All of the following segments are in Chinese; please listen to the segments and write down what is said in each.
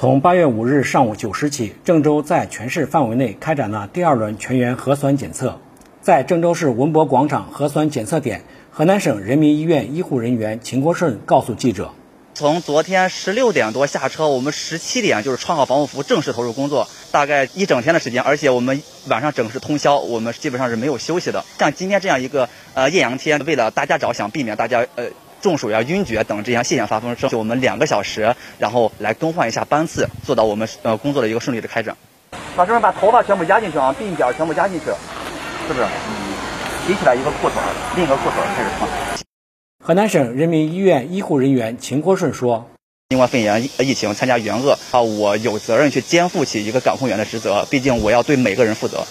从八月五日上午九时起，郑州在全市范围内开展了第二轮全员核酸检测。在郑州市文博广场核酸检测点，河南省人民医院医护人员秦国顺告诉记者：“从昨天十六点多下车，我们十七点就是穿好防护服正式投入工作，大概一整天的时间，而且我们晚上整是通宵，我们基本上是没有休息的。像今天这样一个呃艳阳天，为了大家着想，避免大家呃。”中暑呀、晕厥等这样现象发生，就我们两个小时，然后来更换一下班次，做到我们呃工作的一个顺利的开展。老师们把头发全部压进去啊，鬓角全部压进去，是不是？嗯。提起来一个裤腿，另一个裤腿开始穿。河南省人民医院医护人员秦国顺说：“新冠肺炎疫情参加援鄂啊，我有责任去肩负起一个感控员的职责，毕竟我要对每个人负责。”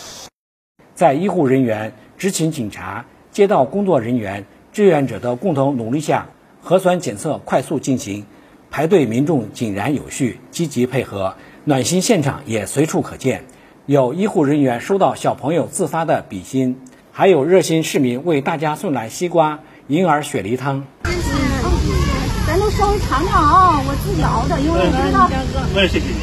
在医护人员、执勤警察、街道工作人员。志愿者的共同努力下，核酸检测快速进行，排队民众井然有序，积极配合，暖心现场也随处可见。有医护人员收到小朋友自发的比心，还有热心市民为大家送来西瓜、银耳雪梨汤。咱都稍微尝尝啊，我自己熬的，因为我知道。我也谢谢你。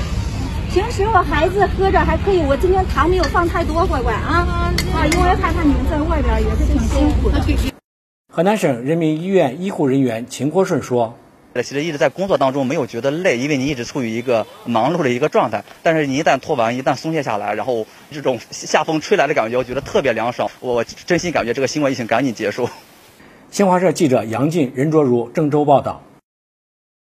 平时我孩子喝着还可以，我今天糖没有放太多，乖乖啊啊，因为害怕你们在外边也是挺辛苦的。河南省人民医院医护人员秦国顺说：“其实一直在工作当中没有觉得累，因为你一直处于一个忙碌的一个状态。但是你一旦脱完，一旦松懈下来，然后这种夏风吹来的感觉，我觉得特别凉爽。我 真心感觉这个新冠疫情赶紧结束。”新华社记者杨进、任卓如郑州报道。